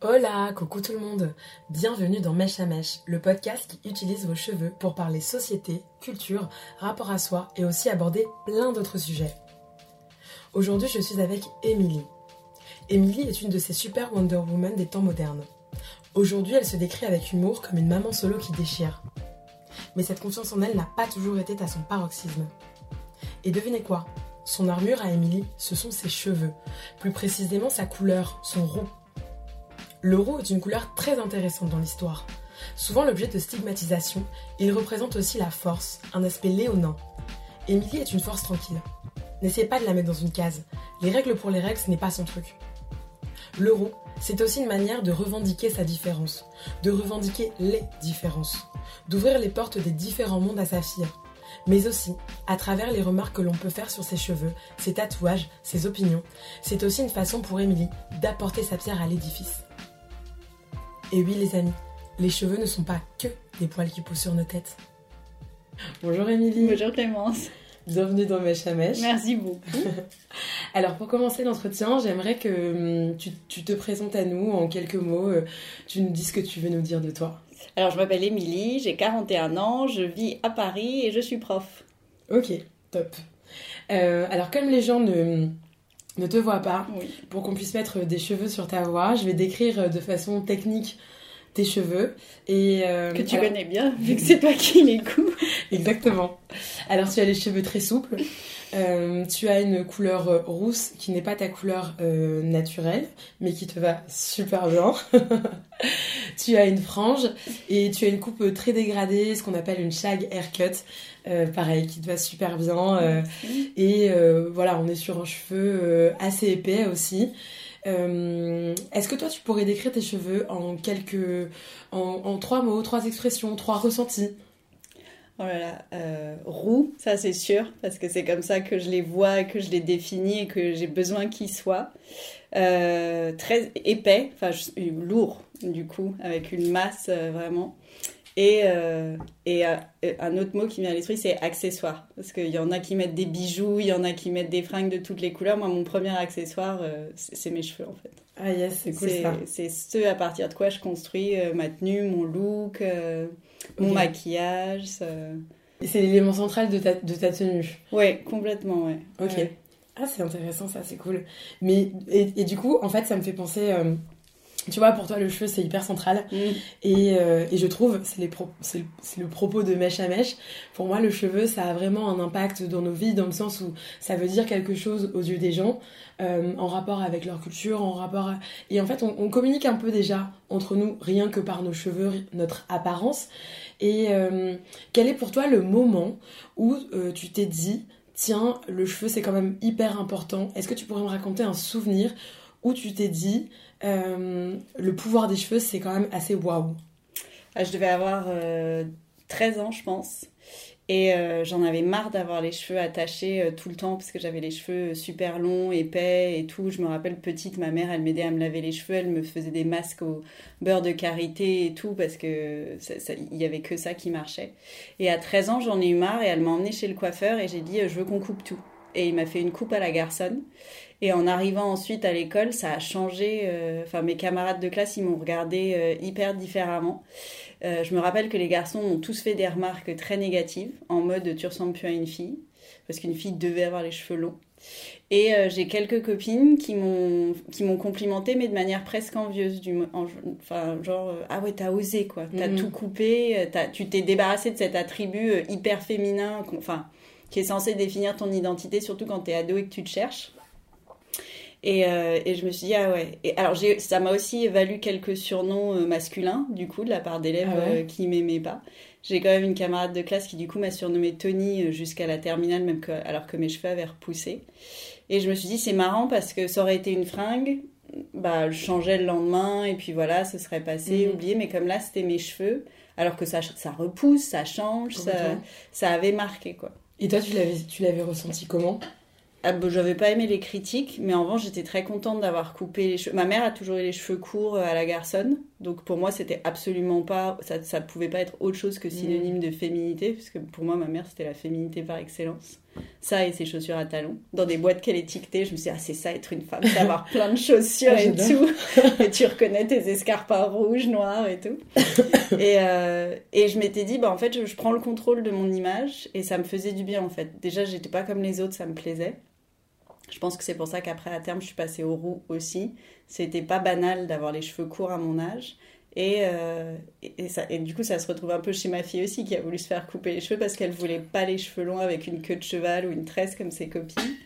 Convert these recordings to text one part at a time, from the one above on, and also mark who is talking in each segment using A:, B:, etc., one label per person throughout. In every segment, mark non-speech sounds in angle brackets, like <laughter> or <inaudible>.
A: Hola, coucou tout le monde. Bienvenue dans Mèche à Mèche, le podcast qui utilise vos cheveux pour parler société, culture, rapport à soi et aussi aborder plein d'autres sujets. Aujourd'hui, je suis avec Emily. Emily est une de ces super Wonder Woman des temps modernes. Aujourd'hui, elle se décrit avec humour comme une maman solo qui déchire. Mais cette confiance en elle n'a pas toujours été à son paroxysme. Et devinez quoi? Son armure à Emily, ce sont ses cheveux. Plus précisément sa couleur, son roux. Le roux est une couleur très intéressante dans l'histoire. Souvent l'objet de stigmatisation, il représente aussi la force, un aspect léonin. Émilie est une force tranquille. N'essayez pas de la mettre dans une case. Les règles pour les règles, ce n'est pas son truc. Le roux, c'est aussi une manière de revendiquer sa différence, de revendiquer les différences, d'ouvrir les portes des différents mondes à sa fille, mais aussi à travers les remarques que l'on peut faire sur ses cheveux, ses tatouages, ses opinions. C'est aussi une façon pour Émilie d'apporter sa pierre à l'édifice. Et oui les amis, les cheveux ne sont pas que des poils qui poussent sur nos têtes. Bonjour Émilie.
B: Bonjour Clémence.
A: Bienvenue dans Mèche à Mèche.
B: Merci beaucoup. <laughs>
A: Alors pour commencer l'entretien, j'aimerais que hum, tu, te présentes à nous en quelques mots, euh, tu nous dis ce que tu veux nous dire de toi.
B: Alors je m'appelle Émilie, j'ai 41 ans, je vis à Paris et je suis prof.
A: Ok, top. Euh, alors comme les gens ne, ne te voient pas, pour qu'on puisse mettre des cheveux sur ta voix, je vais décrire de façon technique tes cheveux. Et,
B: euh, que tu connais bien, vu que c'est toi qui les couds. <laughs>
A: Exactement. Alors tu as les cheveux très souples. Euh, tu as une couleur euh, rousse qui n'est pas ta couleur naturelle, mais qui te va super bien. <laughs> tu as une frange et tu as une coupe très dégradée, ce qu'on appelle une shag haircut. pareil, qui te va super bien. et voilà, on est sur un cheveu assez épais aussi. Euh, est-ce que toi, tu pourrais décrire tes cheveux en quelques, trois mots, trois expressions, trois ressentis?
B: Oh là là, euh, roux, ça c'est sûr, parce que c'est comme ça que je les vois, que je les définis et que j'ai besoin qu'ils soient. Euh, très épais, enfin lourd du coup, avec une masse vraiment. Et, euh, et euh, un autre mot qui vient à l'esprit, c'est accessoire. Parce qu'il y en a qui mettent des bijoux, il y en a qui mettent des fringues de toutes les couleurs. Moi, mon premier accessoire, euh, c'est mes cheveux, en fait.
A: Ah yes, c'est cool ça.
B: C'est ce à partir de quoi je construis ma tenue, mon look, mon maquillage.
A: C'est l'élément central de ta, de ta tenue.
B: Oui, complètement, ouais.
A: Ok. Ah, c'est intéressant ça, c'est cool. Mais, et, et, du coup, en fait, ça me fait penser tu vois, pour toi, le cheveu, c'est hyper central. Mm. Et, euh, et, je trouve, c'est le propos de mèche à mèche. Pour moi, le cheveu, ça a vraiment un impact dans nos vies, dans le sens où ça veut dire quelque chose aux yeux des gens, euh, en rapport avec leur culture, en rapport Et en fait, on, communique un peu déjà entre nous, rien que par nos cheveux, notre apparence. Et euh, quel est pour toi le moment où tu t'es dit, tiens, le cheveu, c'est quand même hyper important Est-ce que tu pourrais me raconter un souvenir où tu t'es dit, euh, le pouvoir des cheveux, c'est quand même assez waouh.
B: Ah, je devais avoir 13 euh, ans, je pense. Et euh, j'en avais marre d'avoir les cheveux attachés tout le temps parce que j'avais les cheveux super longs, épais et tout. Je me rappelle petite, ma mère, elle m'aidait à me laver les cheveux, elle me faisait des masques au beurre de karité et tout parce que il y avait que ça qui marchait. Et à 13 ans, j'en ai eu marre et elle m'a emmenée chez le coiffeur et j'ai dit je veux qu'on coupe tout. Et il m'a fait une coupe à la garçonne. Et en arrivant ensuite à l'école, ça a changé. Euh, enfin, mes camarades de classe, ils m'ont regardé euh, hyper différemment. Euh, je me rappelle que les garçons ont tous fait des remarques très négatives, en mode tu ressembles plus à une fille, parce qu'une fille devait avoir les cheveux longs. Et j'ai quelques copines qui m'ont qui m'ont complimenté, mais de manière presque envieuse, du, enfin genre ah ouais t'as osé quoi, t'as mhm. tout coupé, as, tu t'es débarrassé de cet attribut hyper féminin, enfin qui est censé définir ton identité, surtout quand t'es ado et que tu te cherches. Et, euh, et, je me suis dit, ah ouais. Et alors, ça m'a aussi valu quelques surnoms euh, masculins, du coup, de la part d'élèves ah euh, qui m'aimaient pas. J'ai quand même une camarade de classe qui, du coup, m'a surnommé Tony jusqu'à la terminale, même que, alors que mes cheveux avaient repoussé. Et je me suis dit, c'est marrant parce que ça aurait été une fringue, bah, je changeais le lendemain, et puis voilà, ce serait passé, mhm. oublié. Mais comme là, c'était mes cheveux, alors que ça, ça repousse, ça change, ça, ça avait marqué, quoi.
A: Et toi, tu l'avais ressenti comment?
B: Ah, bah, j'avais pas aimé les critiques, mais en revanche, j'étais très contente d'avoir coupé les cheveux. Ma mère a toujours eu les cheveux courts euh, à la garçonne, donc pour moi, c'était absolument pas. Ça, ça pouvait pas être autre chose que synonyme mm. de féminité, puisque pour moi, ma mère, c'était la féminité par excellence. Ça et ses chaussures à talons. Dans des boîtes qu'elle étiquetait, je me suis dit, ah, c'est ça être une femme, c'est avoir <laughs> plein de chaussures
A: Ah,
B: et tout. <laughs> et tu reconnais tes escarpins rouges, noirs et tout. <laughs> et, euh, et je m'étais dit, bah, en fait, je, je prends le contrôle de mon image et ça me faisait du bien, en fait. Déjà, j'étais pas comme les autres, ça me plaisait. Je pense que c'est pour ça qu'après, à terme, je suis passée au roux aussi. C'était pas banal d'avoir les cheveux courts à mon âge. Et, euh, et, et ça, et du coup, ça se retrouve un peu chez ma fille aussi, qui a voulu se faire couper les cheveux parce qu'elle voulait pas les cheveux longs avec une queue de cheval ou une tresse comme ses copines.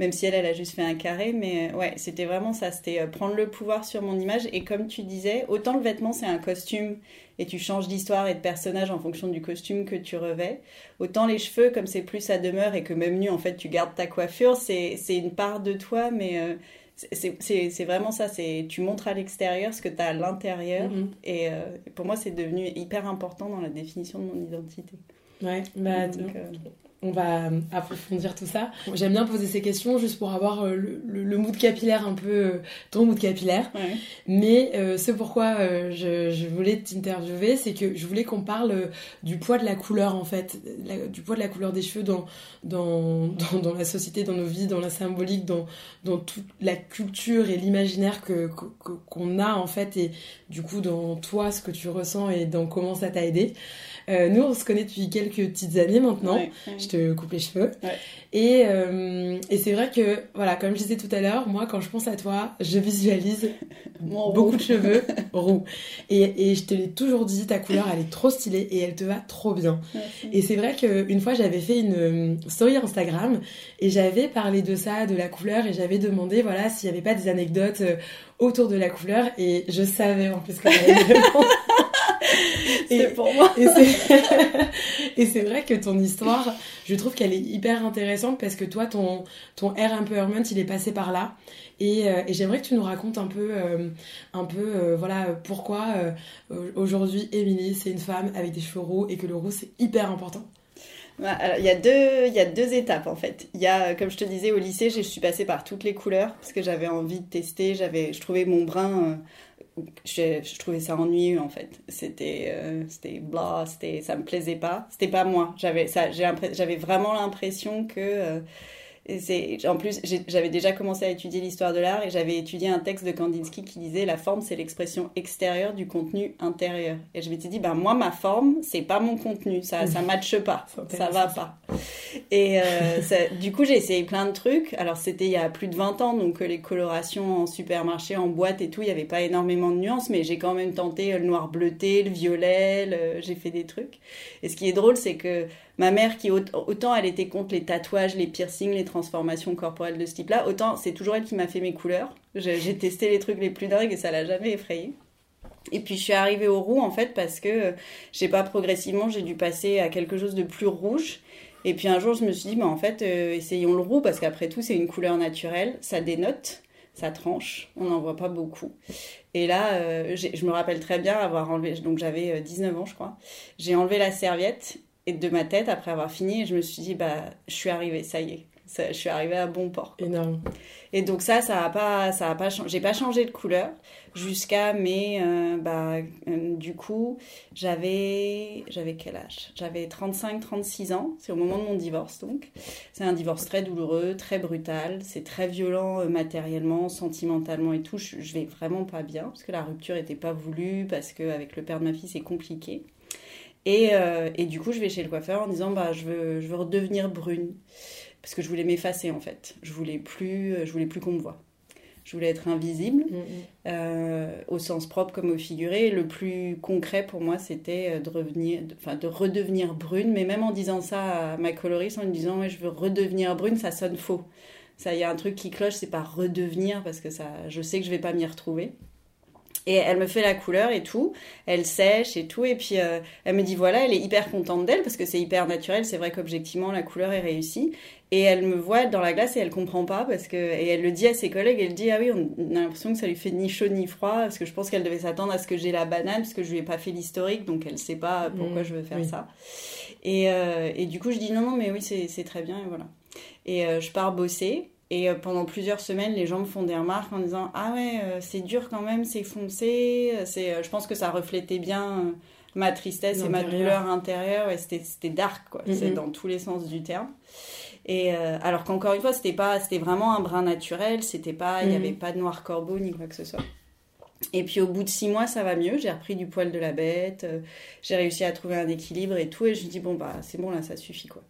B: Même si elle, elle a juste fait un carré. Mais euh, ouais, c'était vraiment ça. C'était euh, prendre le pouvoir sur mon image. Et comme tu disais, autant le vêtement, c'est un costume et tu changes d'histoire et de personnage en fonction du costume que tu revais. Autant les cheveux, comme c'est plus à demeure et que même nu, en fait, tu gardes ta coiffure, c'est c'est une part de toi, mais euh, c'est- c'est c'est vraiment ça. c'est Tu montres à l'extérieur ce que tu as à l'intérieur.
A: Mhm.
B: Et euh, pour moi, c'est devenu hyper important dans la définition de mon identité.
A: Ouais, bah,
B: Donc, euh,
A: on va euh, approfondir tout ça. J'aime bien poser ces questions juste pour avoir euh, le, le- le mood capillaire un peu, euh, ton mood capillaire.
B: ouais.
A: Mais euh, ce pourquoi euh, je, je voulais t'interviewer, c'est que je voulais qu'on parle euh, du poids de la couleur en fait, la- du poids de la couleur des cheveux dans, dans, dans, dans la société, dans nos vies, dans la symbolique, dans, dans toute la culture et l'imaginaire que- qu'on a en fait, et du coup dans toi, ce que tu ressens et dans comment ça t'a aidé. Euh, nous, on se connaît depuis quelques petites années maintenant.
B: Ouais, ouais.
A: Je te coupe les cheveux.
B: Ouais.
A: Et, euh, et c'est vrai que, voilà, comme je disais tout à l'heure, moi, quand je pense à toi, je visualise <laughs>
B: Mon
A: beaucoup
B: roux.
A: de cheveux <laughs> roux. Et, et je te l'ai toujours dit, ta couleur, elle est trop stylée et elle te va trop bien. Et c'est vrai qu'une fois, j'avais fait une euh, story Instagram et j'avais parlé de ça, de la couleur, et j'avais demandé, voilà, s'il n'y avait pas des anecdotes euh, autour de la couleur. Et je savais en plus que <laughs> j'allais me demander. Et-
B: C'est pour moi. <laughs> <laughs>
A: et c'est vrai que ton histoire, je trouve qu'elle est hyper intéressante parce que toi, ton, ton air empowerment, il est passé par là. Et, euh, et j'aimerais que tu nous racontes un peu, euh, un peu euh, voilà, pourquoi aujourd'hui, Émilie, c'est une femme avec des cheveux roux et que le roux, c'est hyper important.
B: Bah, alors, Il y, a deux, il y a deux étapes en fait. Il y a, comme je te disais, au lycée, je suis passée par toutes les couleurs parce que j'avais envie de tester. J'avais, je trouvais mon brun, je, je trouvais ça ennuyeux en fait. C'était, euh, c'était blah, c'était, ça me plaisait pas. C'était pas moi. J'avais, ça, j'ai j'avais vraiment l'impression que euh, et c'est, en plus, j'avais déjà commencé à étudier l'histoire de l'art et j'avais étudié un texte de Kandinsky qui disait la forme, c'est l'expression extérieure du contenu intérieur. Et je m'étais dit, ben moi, ma forme, c'est pas mon contenu, ça, <laughs> ça matche pas, ça va pas. Et euh, ça- du coup, j'ai essayé plein de trucs. Alors, c'était il y a plus de 20 ans, donc euh, les colorations en supermarché, en boîte et tout, il n'y avait pas énormément de nuances, mais j'ai quand même tenté le noir bleuté, le violet, le- j'ai fait des trucs. Et ce qui est drôle, c'est que ma mère, qui aut- autant elle était contre les tatouages, les piercings, les transformations corporelles de ce type-là, autant c'est toujours elle qui m'a fait mes couleurs. J'ai testé les trucs les plus dingues et ça l'a jamais effrayée. Et puis je suis arrivée au roux en fait parce que euh, je pas progressivement j'ai dû passer à quelque chose de plus rouge. Et puis un jour je me suis dit bah en fait euh, essayons le roux parce qu'après tout c'est une couleur naturelle, ça dénote, ça tranche, on n'en voit pas beaucoup. Et là euh, je me rappelle très bien avoir enlevé donc j'avais euh, 19 ans je crois. J'ai enlevé la serviette et de ma tête après avoir fini je me suis dit bah je suis arrivée ça y est. Ça, je suis arrivée à bon port.
A: Énorme.
B: Et donc ça, ça a pas, ça a pas changé. J'ai pas changé de couleur jusqu'à mes, euh, bah, euh, du coup, j'avais, j'avais quel âge? J'avais 35, 36 ans. C'est au moment de mon divorce donc. C'est un divorce très douloureux, très brutal. C'est très violent euh, matériellement, sentimentalement et tout. Je, je vais vraiment pas bien parce que la rupture était pas voulue, parce que avec le père de ma fille c'est compliqué. Et, euh, et du coup, je vais chez le coiffeur en disant bah je veux, je veux redevenir brune parce que je voulais m'effacer en fait. Je voulais plus, je voulais plus qu'on me voit. Je voulais être invisible,
A: Mm, mm.
B: euh, au sens propre comme au figuré. Le plus concret pour moi, c'était euh, de revenir, de, enfin de redevenir brune. Mais même en disant ça à ma coloriste, en lui disant ouais, je veux redevenir brune, ça sonne faux. Ça, il y a un truc qui cloche, c'est pas redevenir parce que ça, je sais que je vais pas m'y retrouver. Et elle me fait la couleur et tout, elle sèche et tout, et puis euh, elle me dit voilà, elle est hyper contente d'elle parce que c'est hyper naturel, c'est vrai qu'objectivement la couleur est réussie. Et elle me voit dans la glace et elle comprend pas parce que et elle le dit à ses collègues, elle dit ah oui, on a l'impression que ça lui fait ni chaud ni froid parce que je pense qu'elle devait s'attendre à ce que j'ai la banane parce que je lui ai pas fait l'historique donc elle sait pas pourquoi
A: Mmh,
B: je veux faire
A: oui.
B: ça. Et, euh, et du coup je dis non non mais oui c'est c'est très bien et voilà. Et euh, je pars bosser et euh, pendant plusieurs semaines, les gens me font des remarques en disant Ah ouais, euh, c'est dur quand même, c'est foncé. C'est, euh, je pense que ça reflétait bien ma tristesse et ma douleur intérieure. Et c'était dark, quoi.
A: Mhm.
B: C'est dans tous les sens du terme. Et euh, alors qu'encore une fois, c'était pas, c'était vraiment un brin naturel. C'était pas, il n'y
A: Mhm.
B: avait pas de noir corbeau ni quoi que ce soit. Et puis au bout de six mois, ça va mieux. J'ai repris du poil de la bête. euh, j'ai réussi à trouver un équilibre et tout. Et je me dis bon bah c'est bon là, ça suffit quoi.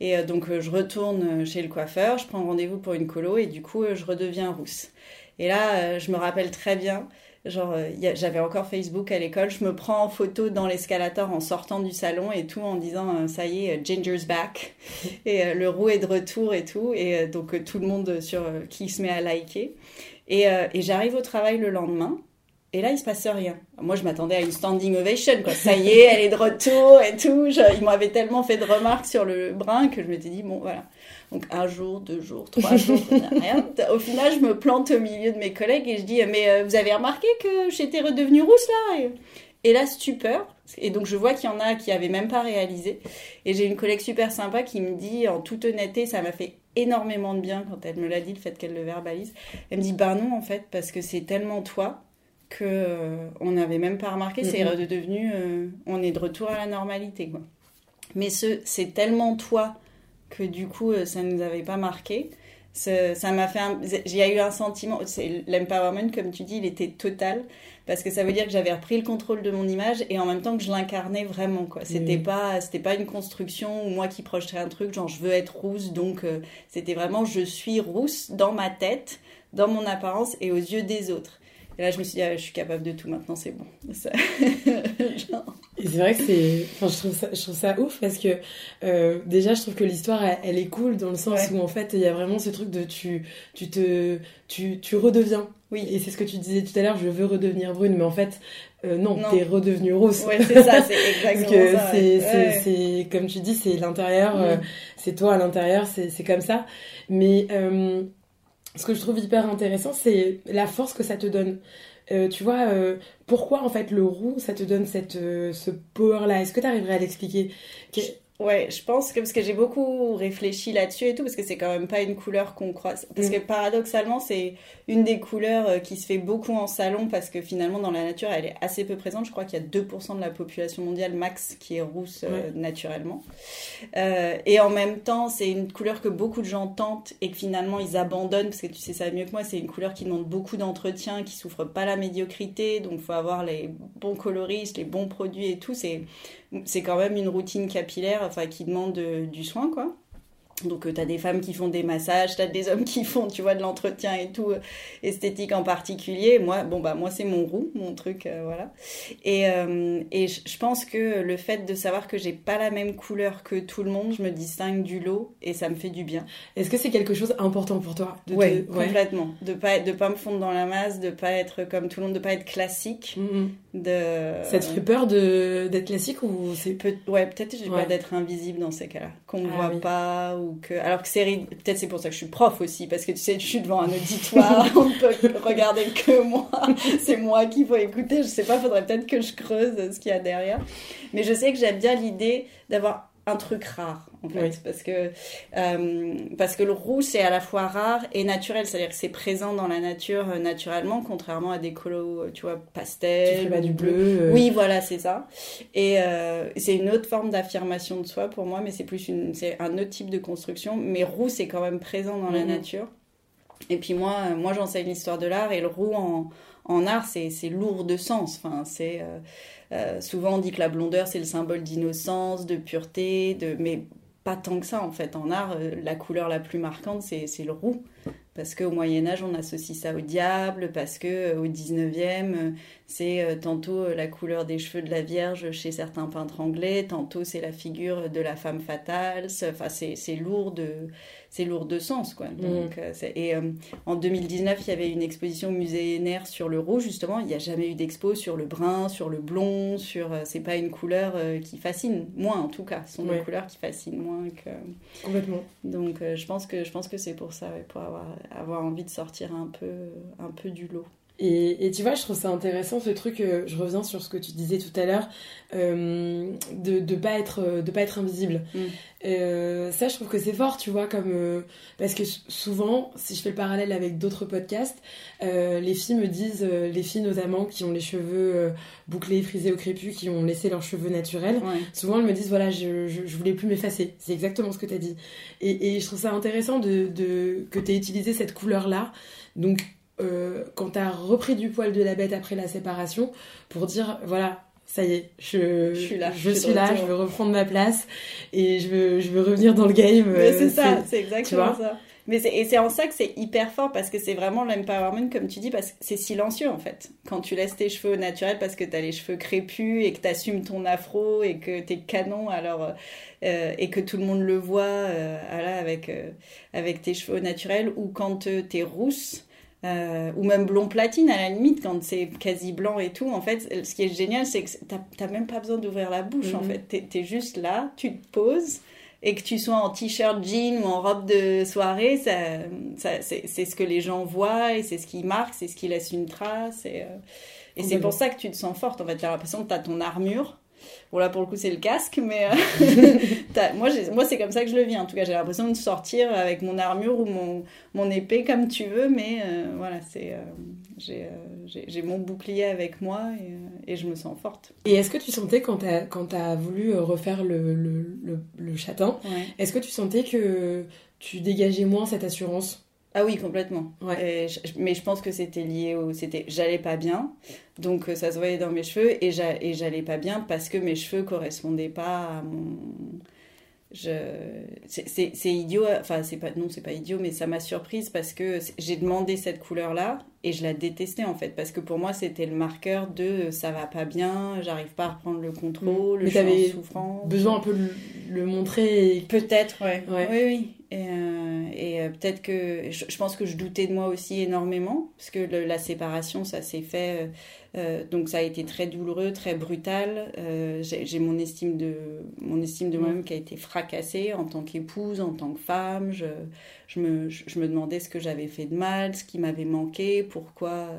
B: Et euh, donc euh, je retourne chez le coiffeur. Je prends rendez-vous pour une colo et du coup je redeviens rousse. Et là, je me rappelle très bien. Genre, j'avais encore Facebook à l'école. Je me prends en photo dans l'escalator en sortant du salon et tout en disant ça y est, Ginger's back <laughs> et le roux est de retour et tout. Et donc tout le monde sur qui se met à liker. Et, et j'arrive au travail le lendemain. Et là, il se passe rien. Moi, je m'attendais à une standing ovation. Ça y est, elle est de retour et tout. Je- ils m'avaient tellement fait de remarques sur le brin que je m'étais dit, bon, voilà. Donc, un jour, deux jours, trois jours, rien. Au final, je me plante au milieu de mes collègues et je dis, mais euh, vous avez remarqué que j'étais redevenue rousse, là? Et, là, stupeur. Et donc, je vois qu'il y en a qui avaient même pas réalisé. Et j'ai une collègue super sympa qui me dit, en toute honnêteté, ça m'a fait énormément de bien quand elle me l'a dit, le fait qu'elle le verbalise. Elle me dit, bah non, en fait, parce que c'est tellement toi que euh, on n'avait même pas remarqué, c'est redevenu, euh, on est de retour à la normalité, quoi. Mais ce, c'est tellement toi que du coup, euh, ça nous avait pas marqué. Ça m'a fait, a eu un sentiment, c'est l'empowerment, comme tu dis, il était total parce que ça veut dire que j'avais repris le contrôle de mon image et en même temps que je l'incarnais vraiment, quoi. C'était
A: Mhm.
B: pas, c'était pas une construction ou moi qui projetais un truc, genre je veux être rousse, donc euh, c'était vraiment je suis rousse dans ma tête, dans mon apparence et aux yeux des autres. Et là, je me suis dit, ah, je suis capable de tout maintenant, c'est bon. <laughs> Genre,
A: c'est vrai que c'est. Enfin, je trouve ça, je trouve ça ouf parce que euh, déjà, je trouve que l'histoire, elle, elle est cool dans le sens
B: Ouais.
A: où en fait, il y a vraiment ce truc de tu, tu te, tu, tu redeviens.
B: Oui.
A: Et c'est ce que tu disais tout à l'heure, je veux redevenir brune, mais en fait, euh, non,
B: Non.
A: t'es redevenue rousse.
B: Ouais, c'est ça, c'est <laughs> exactement ça.
A: c'est,
B: ouais.
A: c'est,
B: Ouais.
A: c'est, comme tu dis, c'est l'intérieur, euh,
B: Mm.
A: c'est toi à l'intérieur, c'est, c'est comme ça. Mais ce que je trouve hyper intéressant, c'est la force que ça te donne. Euh, tu vois, euh, pourquoi en fait le roux, ça te donne cette, euh, ce power-là? Est-ce que tu arriverais à l'expliquer? Que-
B: Ouais, je pense que parce que j'ai beaucoup réfléchi là-dessus et tout, parce que c'est quand même pas une couleur qu'on croise. Parce
A: Mm.
B: que paradoxalement, c'est une des couleurs euh, qui se fait beaucoup en salon, parce que finalement, dans la nature, elle est assez peu présente. Je crois qu'il y a 2% de la population mondiale max qui est rousse euh, naturellement. Euh, et en même temps, c'est une couleur que beaucoup de gens tentent et que finalement ils abandonnent, parce que tu sais ça mieux que moi, c'est une couleur qui demande beaucoup d'entretien, qui souffre pas la médiocrité, donc faut avoir les bons coloristes, les bons produits et tout. C'est c'est quand même une routine capillaire enfin, qui demande euh, du soin, quoi. Donc, tu as des femmes qui font des massages, tu as des hommes qui <laughs> font, tu vois, de l'entretien et tout, euh, esthétique en particulier. Moi, bon, bah, moi, c'est mon roux, mon truc, euh, voilà. Et, euh, et je pense que le fait de savoir que j'ai pas la même couleur que tout le monde, je me distingue du lot et ça me fait du bien.
A: Est-ce que c'est quelque chose important pour toi de te-
B: Ouais, complètement. De pas, de pas me fondre dans la masse, de pas être comme tout le monde, de pas être classique.
A: Mhm.
B: De...
A: Ça te fait peur de, d'être classique ou c'est
B: Peut- ouais, peut-être j'ai
A: Ouais.
B: pas d'être invisible dans ces cas-là, qu'on me
A: Ah
B: voit
A: oui.
B: pas ou que alors que c'est peut-être c'est pour ça que je suis prof aussi parce que tu sais je suis devant un auditoire, <laughs> on ne peut regarder que moi, <laughs> c'est moi qu'il faut écouter, je sais pas, faudrait peut-être que je creuse ce qu'il y a derrière. Mais je sais que j'aime bien l'idée d'avoir un truc rare en fait
A: Oui.
B: parce que euh, parce que le roux c'est à la fois rare et naturel c'est-à-dire que c'est présent dans la nature euh, naturellement contrairement à des colos euh, tu vois
A: tu
B: pastel ou
A: du bleu euh,
B: oui, voilà, c'est ça. Et c'est une autre forme d'affirmation de soi pour moi, mais c'est plus une, c'est un autre type de construction. Mais roux, c'est quand même présent dans la
A: Mhm.
B: nature. Et puis moi, moi j'enseigne l'histoire de l'art et le roux en, en art, c'est, c'est lourd de sens. Enfin, c'est euh, euh, souvent on dit que la blondeur c'est le symbole d'innocence, de pureté, de mais pas tant que ça en fait. En art, euh, la couleur la plus marquante c'est, le roux. Parce qu'au Moyen Âge, on associe ça au diable, parce que euh, au 19e, euh, c'est euh, tantôt euh, la couleur des cheveux de la Vierge chez certains peintres anglais, tantôt c'est la figure de la femme fatale. C'est- Enfin, c'est c'est lourd de c'est lourd de sens quoi. Donc, euh, c'est- et euh, en 2019, il y avait une exposition au musée NR sur le rouge justement. Il n'y a jamais eu d'expo sur le brun, sur le blond, sur c'est pas une couleur euh, qui fascine, moins en tout cas. Ce sont
A: Ouais.
B: des couleurs qui fascinent moins que.
A: complètement
B: Donc euh, je pense que je pense que c'est pour ça, ouais, pour avoir avoir envie de sortir un peu un peu du lot.
A: Et, tu vois, je trouve ça intéressant ce truc, euh, je reviens sur ce que tu disais tout à l'heure, euh, de ne pas, être, de pas être invisible. Mm. Euh, ça, je trouve que c'est fort, tu vois, comme. parce que souvent, si je fais le parallèle avec d'autres podcasts, les filles me disent, les filles notamment qui ont les cheveux bouclés, frisés au crépus, qui ont laissé leurs cheveux naturels, souvent elles me disent, voilà, je, je, voulais plus m'effacer. C'est exactement ce que tu as dit. Et, et, je trouve ça intéressant de, de que tu aies utilisé cette couleur-là. Donc, euh, quand tu as repris du poil de la bête après la séparation pour dire voilà ça y est, je,
B: suis là,
A: je, suis là, je veux reprendre ma place et je veux, je veux revenir dans le game.
B: C'est euh, ça, c'est exactement ça. Mais et c'est en ça que c'est hyper fort parce que c'est vraiment l'empowerment, comme tu dis, parce que c'est silencieux en fait. Quand tu laisses tes cheveux naturels parce que tu as les cheveux crépus et que tu assumes ton afro et que tu es canon, alors, euh, et que tout le monde le voit avec, avec tes cheveux naturels, ou quand tu es rousse euh, ou même blond platine à la limite quand c'est quasi blanc et tout en fait ce qui est génial c'est que t'as même pas besoin d'ouvrir la bouche en mhm. fait. T'es es juste là tu te poses et que tu sois en t-shirt jean ou en robe de soirée ça, ça c'est ce que les gens voient et c'est ce qui marque c'est ce qui laisse une trace et, euh, et c'est pour ça que tu te sens forte en fait. T'as l'impression que t'as ton armure Bon, là, pour le coup, c'est le casque, mais euh, <laughs> moi, moi c'est comme ça que je le vis. En tout cas, j'ai l'impression de sortir avec mon armure ou mon, mon épée, comme tu veux, mais euh, voilà, c'est euh, j'ai mon bouclier avec moi et, et, je me sens forte.
A: Et est-ce que tu sentais, quand tu as, as, voulu refaire le, le, le, châtain, est-ce que tu sentais que tu dégageais moins cette assurance?
B: Ah oui, complètement. Ouais. mais je pense que c'était lié au. C'était, j'allais pas bien, donc euh, ça se voyait dans mes cheveux, et j'allais pas bien parce que mes cheveux correspondaient pas à mon. Je... C'est idiot, enfin, c'est pas, non, c'est pas idiot, mais ça m'a surprise parce que j'ai demandé cette couleur-là et je la détestais en fait, parce que pour moi c'était le marqueur de ça va pas bien, j'arrive pas à reprendre le contrôle,
A: mmh. je suis en souffrance. besoin un peu de le montrer.
B: Peut-être, ouais. ouais. Oui, oui. Et, euh, et euh, peut-être que je, pense que je doutais de moi aussi énormément, parce que la séparation, ça s'est fait, euh, donc ça a été très douloureux, très brutal. J'ai mon estime de, mon estime de moi-même qui a été fracassée en tant qu'épouse, en tant que femme. Je, je, me, je me demandais ce que j'avais fait de mal, ce qui m'avait manqué, pourquoi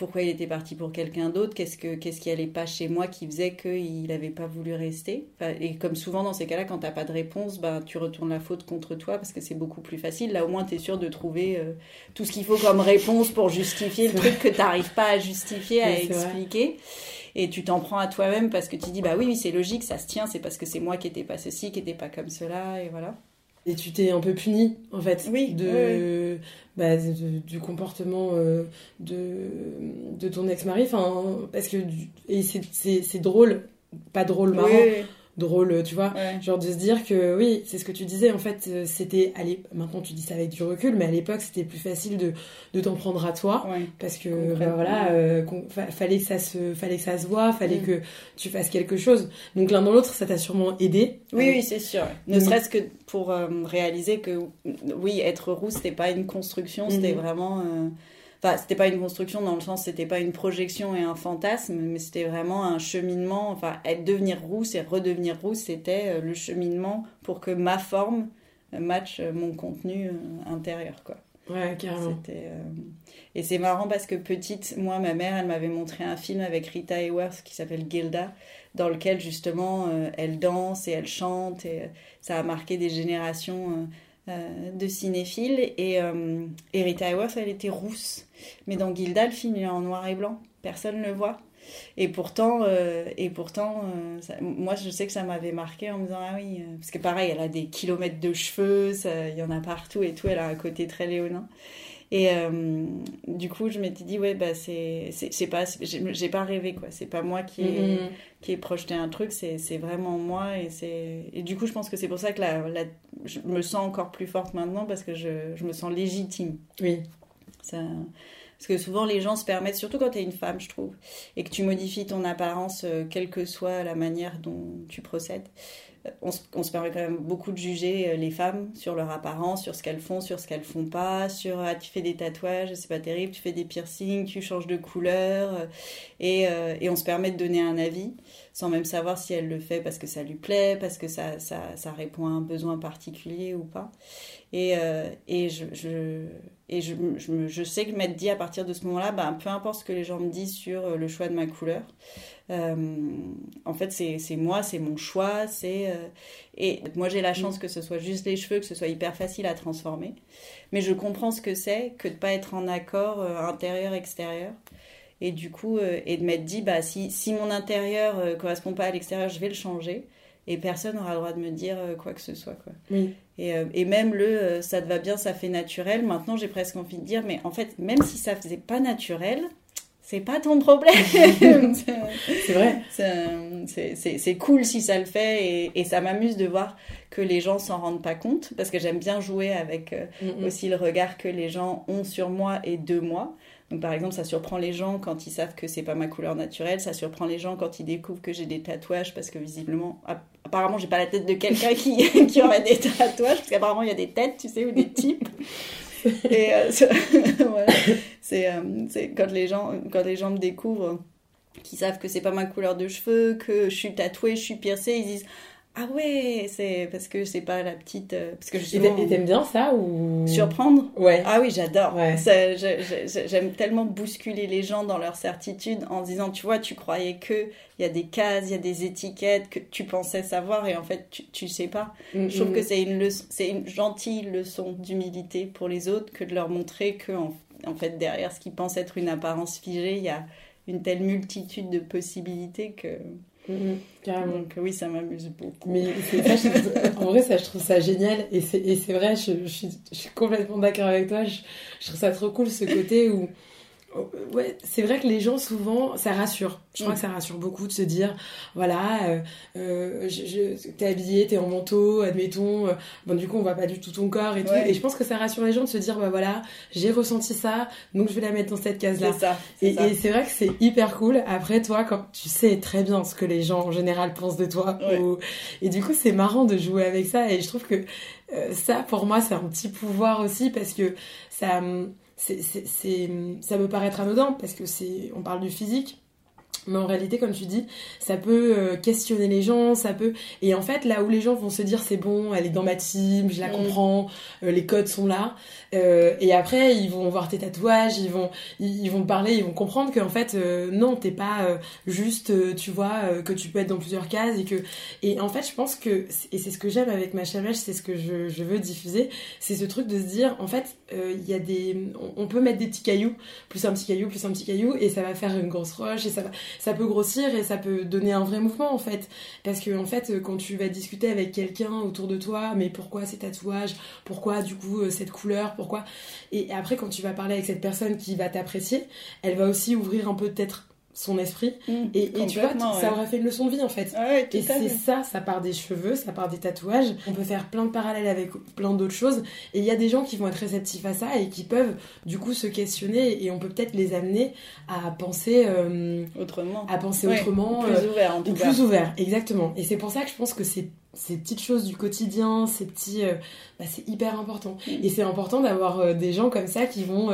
B: pourquoi il était parti pour quelqu'un d'autre, qu'est-ce, que, qu'est-ce qui allait pas chez moi qui faisait qu'il n'avait pas voulu rester. et comme souvent dans ces cas-là, quand tu n'as pas de réponse, bah, tu retournes la faute contre toi parce que c'est beaucoup plus facile. Là au moins tu es sûr de trouver euh, tout ce qu'il faut comme réponse pour justifier le truc que tu n'arrives pas à justifier, à expliquer. Et tu t'en prends à toi-même parce que tu dis, bah oui, oui c'est logique, ça se tient, c'est parce que c'est moi qui n'étais pas ceci, qui n'étais pas comme cela, et voilà.
A: Et tu t'es un peu puni, en fait,
B: oui,
A: de, Bah, du comportement euh, de, de ton ex-mari. Enfin, parce que. Et c'est drôle, pas drôle, marrant drôle, tu vois. Genre de se dire que oui, c'est ce que tu disais, en fait, euh, c'était. Maintenant, tu dis ça avec du recul, mais à l'époque, c'était plus facile de, de t'en prendre à toi. Parce que, bah, voilà, euh, fallait, que ça se, fallait que ça se voit, fallait mm. que tu fasses quelque chose. Donc, l'un dans l'autre, ça t'a sûrement aidé.
B: Oui, oui, c'est sûr. Ne serait-ce que pour euh, réaliser que, oui, être roux, c'était pas une construction, c'était mm-hmm. vraiment. Enfin, c'était pas une construction dans le sens, c'était pas une projection et un fantasme, mais c'était vraiment un cheminement. Enfin, être devenir rousse et redevenir rousse, c'était euh, le cheminement pour que ma forme matche mon contenu euh, intérieur, quoi.
A: Ouais, carrément.
B: Euh, et c'est marrant parce que petite, moi, ma mère, elle m'avait montré un film avec Rita Hayworth qui s'appelle Gilda, dans lequel justement elle danse et elle chante et ça a marqué des générations euh, de cinéphiles. Et euh, Rita Hayworth, elle était rousse. Mais dans Gilda, le film, il est en noir et blanc. Personne ne le voit. Et pourtant, euh, et pourtant moi, je sais que ça m'avait marqué en me disant, ah oui, parce que pareil, elle a des kilomètres de cheveux, il y en a partout et tout, elle a un côté très léonin. Et euh, du coup, je m'étais dit, ouais, bah, c'est, c'est, pas, j'ai pas rêvé, quoi. C'est pas moi qui ai, mm-hmm. qui ai projeté un truc, c'est, c'est vraiment moi. Et, c'est, et du coup, je pense que c'est pour ça que la, la, je me sens encore plus forte maintenant parce que je, je me sens légitime.
A: Oui.
B: Ça, parce que souvent, les gens se permettent, surtout quand tu es une femme, je trouve, et que tu modifies ton apparence, euh, quelle que soit la manière dont tu procèdes on se, permet quand même beaucoup de juger euh, les femmes sur leur apparence, sur ce qu'elles font, sur ce qu'elles font pas, sur ah, tu fais des tatouages, c'est pas terrible, tu fais des piercings, tu changes de couleur, euh, euh, et, on se permet de donner un avis sans même savoir si elle le fait parce que ça lui plaît, parce que ça, ça, répond à un besoin particulier ou pas. Et, et, je, et je, je, je, sais que m'être dit à partir de ce moment-là, bah, peu importe ce que les gens me disent sur euh, le choix de ma couleur, euh, en fait, c'est moi, c'est mon choix. c'est euh, Et moi, j'ai la chance que ce soit juste les cheveux, que ce soit hyper facile à transformer. Mais je comprends ce que c'est que de pas être en accord intérieur-extérieur. Et du coup, et de m'être dit, bah, si, si mon intérieur ne correspond pas à l'extérieur, je vais le changer et personne n'aura le droit de me dire quoi que ce soit. Quoi.
A: Oui.
B: Et, et, même le ça te va bien, ça fait naturel, maintenant j'ai presque envie de dire, mais en fait, même si ça faisait pas naturel, c'est pas ton problème. <laughs>
A: c'est vrai.
B: C'est cool si ça le fait et, et ça m'amuse de voir que les gens s'en rendent pas compte parce que j'aime bien jouer avec euh, mm, mm. aussi le regard que les gens ont sur moi et de moi. Donc par exemple, ça surprend les gens quand ils savent que c'est pas ma couleur naturelle, ça surprend les gens quand ils découvrent que j'ai des tatouages parce que visiblement, apparemment, j'ai pas la tête de quelqu'un qui, <laughs> qui aurait des tatouages parce qu'apparemment il y a des têtes, tu sais, ou des types. <laughs> Et euh, <laughs> euh, c'est quand les gens quand les gens me découvrent, qui savent que c'est pas ma couleur de cheveux, que je suis tatouée, je suis piercée, ils disent ah ouais, c'est parce que c'est pas la petite. Euh, parce que
A: Et t'aimes bien ça ou?
B: Surprendre?
A: Ouais.
B: Ah oui, j'adore. J'aime tellement bousculer les gens dans leur certitude en disant, tu vois, tu croyais que il y a des cases, il y a des étiquettes que tu pensais savoir et en fait tu, tu sais pas. Je trouve que c'est une leçon, c'est une gentille leçon d'humilité pour les autres que de leur montrer que en, en fait derrière ce qu'ils pensent être une apparence figée, il y a une telle multitude de possibilités que
A: Mhm, carrément.
B: Donc oui, ça m'amuse beaucoup.
A: Mais en vrai, ça, je trouve ça génial. Et c'est vrai, je, je, suis, je, suis, complètement d'accord avec toi. Je, trouve ça trop cool ce côté où ouais, c'est vrai que les gens souvent, ça rassure. Je crois mm. que ça rassure beaucoup de se dire, voilà, euh, euh, je, t'es habillé, t'es en manteau, admettons. Euh, bon, du coup, on voit pas du tout ton corps et tout. Et je pense que ça rassure les gens de se dire, bah voilà, j'ai ressenti ça, donc je vais la mettre dans cette case-là. Et, et c'est vrai que c'est hyper cool. Après, toi, quand tu sais très bien ce que les gens en général pensent de toi, et du coup, c'est marrant de jouer avec ça. Et je trouve que euh, ça, pour moi, c'est un petit pouvoir aussi parce que ça c'est, ça peut paraître anodin parce que c'est, on parle du physique, mais en réalité, comme tu dis, ça peut euh, questionner les gens, ça peut. Et en fait, là où les gens vont se dire c'est bon, elle est dans ma team, je la mm. comprends, euh, les codes sont là. Euh, et après, ils vont voir tes tatouages, ils vont, ils, vont parler, ils vont comprendre qu'en fait, non, t'es pas juste, tu vois, que tu peux être dans plusieurs cases et que. Et en fait, je pense que et c'est ce que j'aime avec ma chamèche, c'est ce que je, je veux diffuser, c'est ce truc de se dire, en fait, il y a des, on peut mettre des petits cailloux, plus un petit caillou, plus un petit caillou, et ça va faire une grosse roche et ça va ça peut grossir et ça peut donner un vrai mouvement en fait. Parce que en fait, quand tu vas discuter avec quelqu'un autour de toi, mais pourquoi ces tatouages Pourquoi du coup euh, cette couleur Pourquoi Et après, quand tu vas parler avec cette personne qui va t'apprécier, elle va aussi ouvrir un peu peut-être son esprit. Mmh, et, tu vois, ça aura fait une leçon de vie en fait. et c'est ça, ça part des cheveux, ça part des tatouages. On peut faire plein de parallèles avec plein d'autres choses. Et il y a des gens qui vont être réceptifs à ça et qui peuvent du coup se questionner et on peut peut-être les amener à penser euh,
B: autrement.
A: À penser autrement.
B: plus euh, ouvert en tout
A: Plus ouvert, exactement. Et c'est pour ça que je pense que c'est ces petites choses du quotidien, ces petits, euh, bah, c'est hyper important. Mmh. Et c'est important d'avoir des gens comme ça qui vont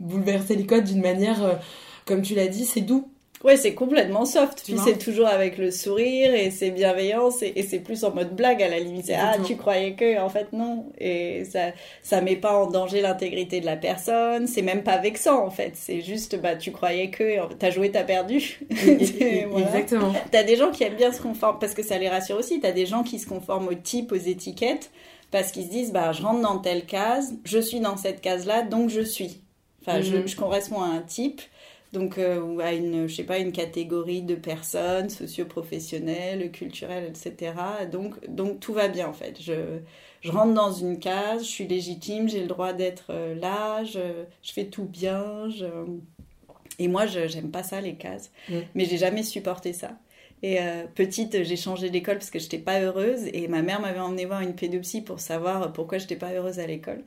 A: bouleverser les codes d'une manière, comme tu l'as dit, c'est doux
B: Ouais, c'est complètement soft. Puis c'est toujours avec le sourire et c'est bienveillant et, c'est plus en mode blague à la limite. Ah, tu croyais que, en fait, non. Et ça, ça met pas en danger l'intégrité de la personne. C'est même pas vexant, en fait. C'est juste, bah, tu croyais que, t'as joué, t'as perdu. <laughs>
A: Exactement.
B: T'as des gens qui aiment bien se conformer, parce que ça les rassure aussi. T'as des gens qui se conforment au type, aux étiquettes, parce qu'ils se disent, bah, je rentre dans telle case, je suis dans cette case-là, donc je suis. Enfin, je, mhm. je corresponds à un type donc euh, ou à une je sais pas une catégorie de personnes socio-professionnelles culturelles etc donc donc tout va bien en fait je je rentre dans une case je suis légitime j'ai le droit d'être euh, là je, je, fais tout bien je... et moi je j'aime pas ça les cases mm. mais j'ai jamais supporté ça et euh, petite, j'ai changé d'école parce que j'étais pas heureuse et ma mère m'avait emmené voir une pédopsie pour savoir pourquoi j'étais pas heureuse à l'école.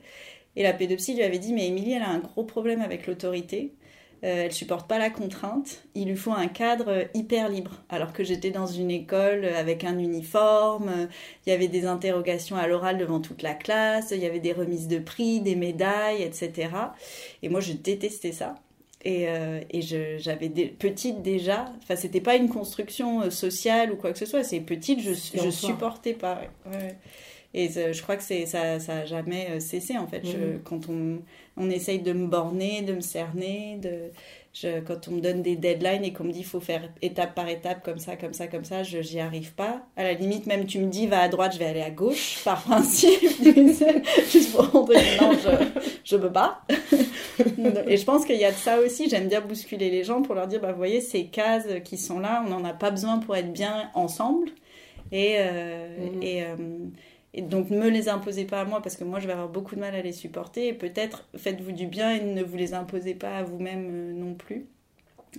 B: Et la pédopsie lui avait dit mais Émilie, elle a un gros problème avec l'autorité. Euh, elle supporte pas la contrainte. Il lui faut un cadre hyper libre. Alors que j'étais dans une école avec un uniforme, il y avait des interrogations à l'oral devant toute la classe, il y avait des remises de prix, des médailles, etc. Et moi, je détestais ça. Et, euh, et j'avais des, petite déjà, enfin c'était pas une construction euh, sociale ou quoi que ce soit, c'est petite, je, je supportais pas. Et je crois que c'est ça, ça a jamais cessé en fait. Je, quand on, on essaye de me borner, de me cerner, de quand on me donne des deadlines et qu'on me dit faut faire étape par étape, comme ça, comme ça, comme ça, je j'y arrive pas. À la limite, même tu me dis va à droite, je vais aller à gauche, <laughs> par principe, <laughs> juste pour montrer non, je, ne peux pas. <laughs> et je pense qu'il y a de ça aussi. J'aime bien bousculer les gens pour leur dire bah, vous voyez, ces cases qui sont là, on n'en a pas besoin pour être bien ensemble. Et, euh, et euh, et donc ne me les imposez pas à moi parce que moi je vais avoir beaucoup de mal à les supporter. Et peut-être faites-vous du bien et ne vous les imposez pas à vous-même euh, non plus.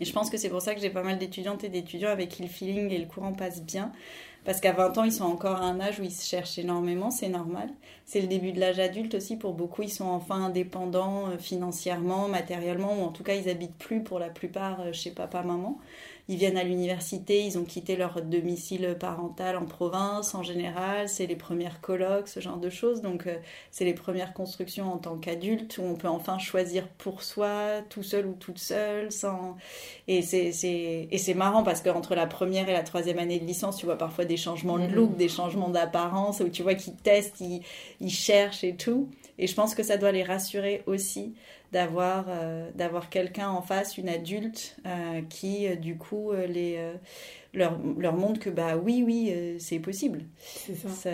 B: Et je pense que c'est pour ça que j'ai pas mal d'étudiantes et d'étudiants avec qui le feeling et le courant passent bien. Parce qu'à 20 ans, ils sont encore à un âge où ils se cherchent énormément, c'est normal. C'est le début de l'âge adulte aussi. Pour beaucoup, ils sont enfin indépendants euh, financièrement, matériellement, ou en tout cas, ils habitent plus pour la plupart euh, chez papa-maman ils viennent à l'université, ils ont quitté leur domicile parental en province en général, c'est les premières colloques, ce genre de choses. Donc euh, c'est les premières constructions en tant qu'adulte où on peut enfin choisir pour soi, tout seul ou toute seule, sans... Et c'est marrant parce qu'entre la première et la troisième année de licence, tu vois parfois des changements de look, mm-hmm. des changements d'apparence, où tu vois qu'ils testent, ils, ils cherchent et tout. Et je pense que ça doit les rassurer aussi d'avoir euh, d'avoir quelqu'un en face, une adulte, euh, qui euh, du coup les, leur, leur, montre que bah oui, oui, c'est possible. C'est ça.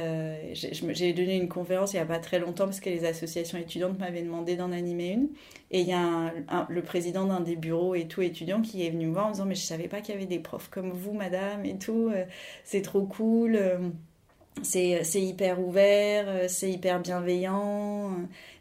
B: J'ai donné une conférence il n'y a pas très longtemps parce que les associations étudiantes m'avaient demandé d'en animer une. Et il y a le président d'un des bureaux et tout étudiant qui est venu me voir en disant mais je savais pas qu'il y avait des profs comme vous, madame, et tout. c'est trop cool c'est hyper ouvert, euh, c'est hyper bienveillant.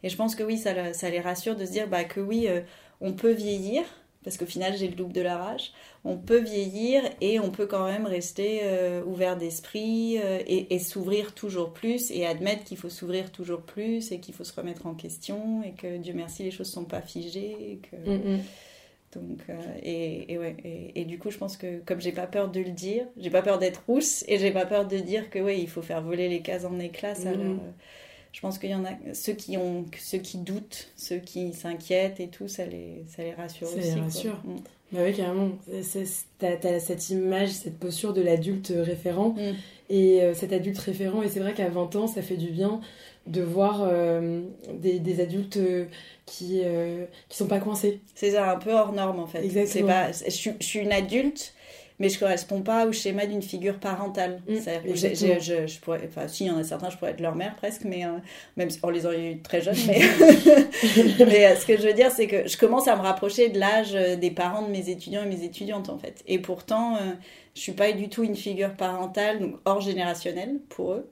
B: Et je pense que oui, ça, ça les rassure de se dire bah, que oui, euh, on peut vieillir, parce qu'au final, j'ai le double de la rage. On peut vieillir et on peut quand même rester euh, ouvert d'esprit et, s'ouvrir toujours plus et admettre qu'il faut s'ouvrir toujours plus et qu'il faut se remettre en question et que Dieu merci, les choses ne sont pas figées. Mm, mm. Donc, euh, et, et, ouais, et, du coup, je pense que comme j'ai pas peur de le dire, j'ai pas peur d'être rousse et j'ai pas peur de dire que ouais, il faut faire voler les cases en éclats. Mhm. Alors, euh, je pense qu'il y en a ceux qui ont, ceux qui doutent, ceux qui s'inquiètent et tout, ça les, ça les rassure
A: ça
B: aussi.
A: Les rassure. Mm. Bah oui, carrément. T'as as cette image, cette posture de l'adulte référent mm. et euh, cet adulte référent. Et c'est vrai qu'à 20 ans, ça fait du bien de voir des, des, adultes qui euh, qui sont pas coincés.
B: C'est ça, un peu hors norme en fait. Exactement. Pas, je, je, suis une adulte, mais je correspond pas au schéma d'une figure parentale. Mmh, je, je, pourrais, enfin, si, il y en a certains, je pourrais être leur mère presque, mais euh, même si on les aurait eu très jeunes. Mais, <laughs> <laughs> mais euh, ce que je veux dire, c'est que je commence à me rapprocher de l'âge des parents de mes étudiants et mes étudiantes en fait. Et pourtant, je suis pas du tout une figure parentale, donc hors générationnelle pour eux.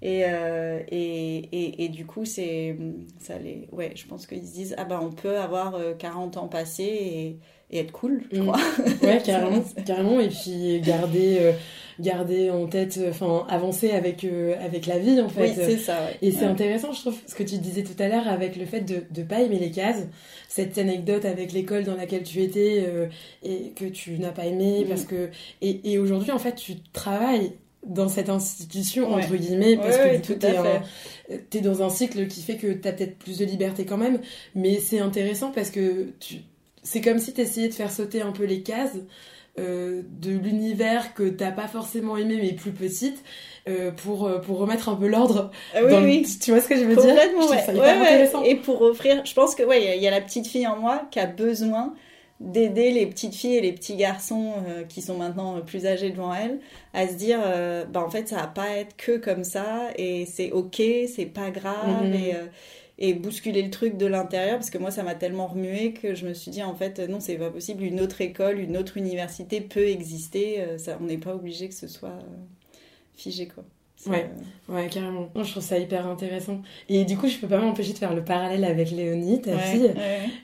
B: Et, euh, et, et, et, du coup, c'est ça les, ouais, je pense qu'ils se disent ah ben on peut avoir 40 euh, ans passés et, et être cool, je mm. crois. <laughs>
A: Ouais, carrément, carrément. Et puis garder, euh, garder en tête, enfin avancer avec avec la vie en fait.
B: Oui, c'est ça. Ouais.
A: Et c'est intéressant, je trouve, ce que tu disais tout à l'heure avec le fait de de pas aimer les cases. Cette anecdote avec l'école dans laquelle tu étais et que tu n'as pas aimé mm. parce que et, et aujourd'hui en fait tu travailles dans cette institution, entre guillemets, parce que du coup, t'es, dans un cycle qui fait que t'as peut-être plus de liberté quand même, mais c'est intéressant parce que tu... c'est comme si t'essayais de faire sauter un peu les cases euh, de l'univers que t'as pas forcément aimé, mais plus petite, euh, pour, euh, pour remettre un peu l'ordre.
B: Ah oui, oui.
A: Tu vois ce que je veux dire?
B: Et pour offrir, je pense que, ouais, il y a la petite fille en moi qui a besoin d'aider les petites filles et les petits garçons euh, qui sont maintenant plus âgés devant elles à se dire bah en fait ça va pas être que comme ça et c'est ok c'est pas grave mhm. et, et bousculer le truc de l'intérieur parce que moi ça m'a tellement remué que je me suis dit en fait non c'est pas possible une autre école une autre université peut exister ça on n'est pas obligé que ce soit figé quoi
A: Ouais, ouais, carrément. je trouve ça hyper intéressant. Et du coup, je peux pas m'empêcher de faire le parallèle avec Léonie, ta fille,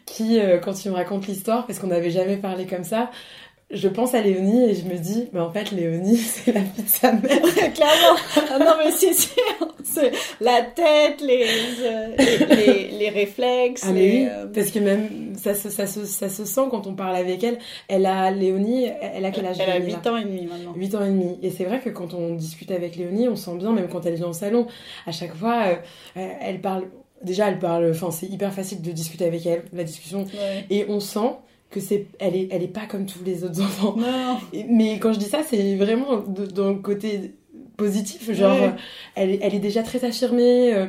A: qui, euh, quand tu me racontes l'histoire, parce qu'on n'avait jamais parlé comme ça, je pense à Léonie et je me dis, mais en fait, Léonie, <laughs> c'est la fille de sa mère.
B: clairement. <laughs> Ah non, mais c'est sûr. La tête, les, les, les, réflexes.
A: Ah, mais oui. Euh, parce que même, ça se, ça, se, ça se sent quand on parle avec elle. Elle a, Léonie, elle a quel âge
B: Elle a 8 ans et demi maintenant.
A: 8 ans et demi. Et c'est vrai que quand on discute avec Léonie, on sent bien, même quand elle vient au salon, à chaque fois, euh, elle parle, déjà, elle parle, enfin, c'est hyper facile de discuter avec elle, la discussion. Et on sent que c'est elle est elle est pas comme tous les autres <laughs> enfants
B: non.
A: mais quand je dis ça c'est vraiment dans le côté positif. Genre,
B: Ouais.
A: euh, elle, elle est déjà très affirmée. euh,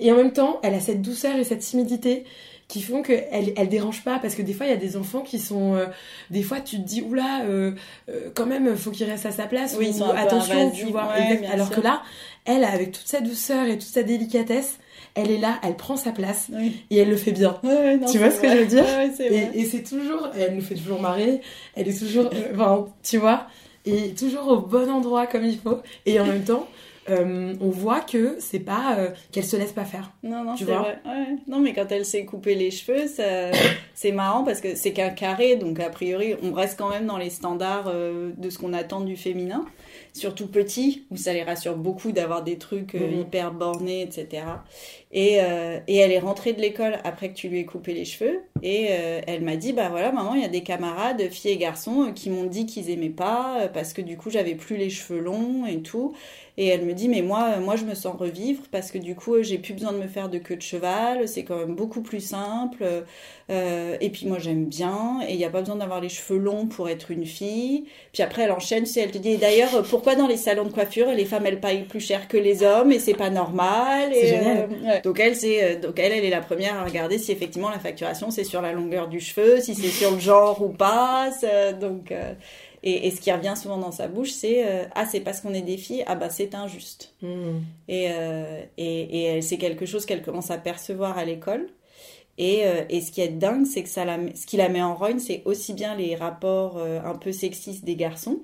A: et en même temps, elle a cette douceur et cette timidité qui font qu'elle elle dérange pas. Parce que des fois, il y a des enfants qui sont. euh, des fois, tu te dis, oula, euh, euh, quand même, faut qu'il reste à sa place.
B: Oui,
A: ou
B: ils sont
A: attention, tu vois.
B: ouais,
A: Alors
B: sûr.
A: que là, elle, avec toute sa douceur et toute sa délicatesse, elle est là, elle prend sa place
B: Oui.
A: et elle le fait bien.
B: Ouais, ouais, non,
A: Tu vois ce que je veux dire
B: Ouais.
A: Et, et c'est toujours, elle nous fait toujours marrer, elle est toujours, euh, tu vois, et toujours au bon endroit comme il faut. Et en même temps, euh, on voit que c'est pas euh, qu'elle se laisse pas faire.
B: Non, non, c'est vrai. Ouais. Non, mais quand elle s'est coupé les cheveux, <coughs> c'est marrant parce que c'est qu'un carré, donc a priori, on reste quand même dans les standards euh, de ce qu'on attend du féminin. Surtout petit, où ça les rassure beaucoup d'avoir des trucs euh,
A: Mhm.
B: hyper bornés, etc. Et, euh, et elle est rentrée de l'école après que tu lui aies coupé les cheveux. Et euh, elle m'a dit, bah voilà, maman, il y a des camarades, filles et garçons, qui m'ont dit qu'ils aimaient pas, parce que du coup, j'avais plus les cheveux longs et tout. Et elle me dit, mais moi, euh, moi je me sens revivre parce que du coup, euh, j'ai plus besoin de me faire de queue de cheval, c'est quand même beaucoup plus simple. Euh, et puis moi, j'aime bien, et il n'y a pas besoin d'avoir les cheveux longs pour être une fille. Puis après, elle enchaîne, si elle te dit, et d'ailleurs, euh, pourquoi dans les salons de coiffure, les femmes, elles payent plus cher que les hommes, et c'est pas normal.
A: C'est
B: et,
A: génial.
B: euh, ouais. Donc elle, c'est, donc elle, elle est la première à regarder si effectivement la facturation, c'est sur la longueur du cheveu, si c'est sur le genre ou pas. donc, euh, et, et ce qui revient souvent dans sa bouche, c'est euh, ah c'est parce qu'on est des filles, ah bah c'est injuste.
A: Hmm.
B: Et, euh, et, et c'est quelque chose qu'elle commence à percevoir à l'école. Et, euh, et ce qui est dingue, c'est que ça la, ce qui la met en rogne, c'est aussi bien les rapports un peu sexistes des garçons,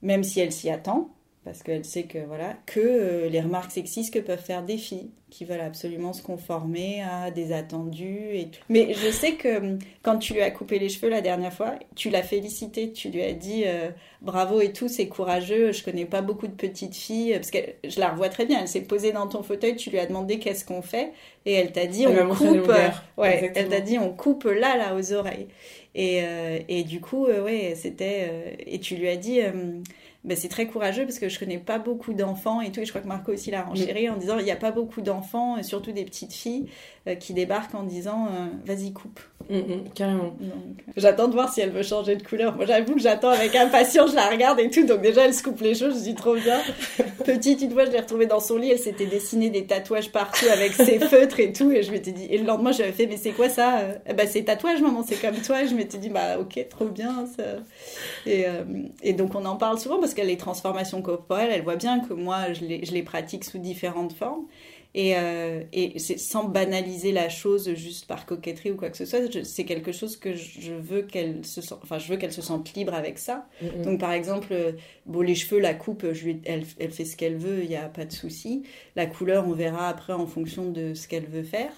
B: même si elle s'y attend, parce qu'elle sait que voilà, que euh, les remarques sexistes que peuvent faire des filles qui veulent absolument se conformer à des attendus et tout. Mais je sais que hum, quand tu lui as coupé les cheveux la dernière fois, tu l'as félicité, tu lui as dit euh, bravo et tout, c'est courageux. Je connais pas beaucoup de petites filles parce que je la revois très bien. Elle s'est posée dans ton fauteuil, tu lui as demandé qu'est-ce qu'on fait et elle t'a dit
A: Elle
B: on coupe. ouais,
A: Exactement.
B: elle t'a dit on coupe là là aux oreilles. Et, euh, et du coup, euh, ouais, c'était. euh, et tu lui as dit, euh, ben, c'est très courageux parce que je connais pas beaucoup d'enfants et tout. Et je crois que Marco aussi l'a renchéri en disant, il n'y a pas beaucoup d'enfants, et surtout des petites filles, euh, qui débarquent en disant, euh, vas-y coupe.
A: Hmm, hmm, carrément.
B: Euh, j'attends de voir si elle veut changer de couleur. Moi, j'avoue que j'attends avec impatience. Je la regarde et tout. Donc déjà, elle se coupe les cheveux. Je dis trop bien. <laughs> Petite, une fois, je l'ai retrouvée dans son lit. Elle s'était dessinée des tatouages partout avec ses feutres et tout. Et je m'étais dit. Et le lendemain, j'avais fait, mais c'est quoi ça Euh, Eh ben, c'est tatouage, maman. C'est comme toi. Et je m'étais dit, bah, ok, trop bien. Ça. Et, euh, et donc, on en parle souvent parce que les transformations corporelles, elle voit bien que moi, je les, je les pratique sous différentes formes. Et, euh, et c'est sans banaliser la chose juste par coquetterie ou quoi que ce soit. C'est quelque chose que je veux qu'elle se sente, enfin, je veux qu'elle se sente libre avec ça.
A: Hmm.
B: Donc, par exemple, euh, bon, les cheveux, la coupe, je lui, elle, elle fait ce qu'elle veut, il n'y a pas de souci. La couleur, on verra après en fonction de ce qu'elle veut faire.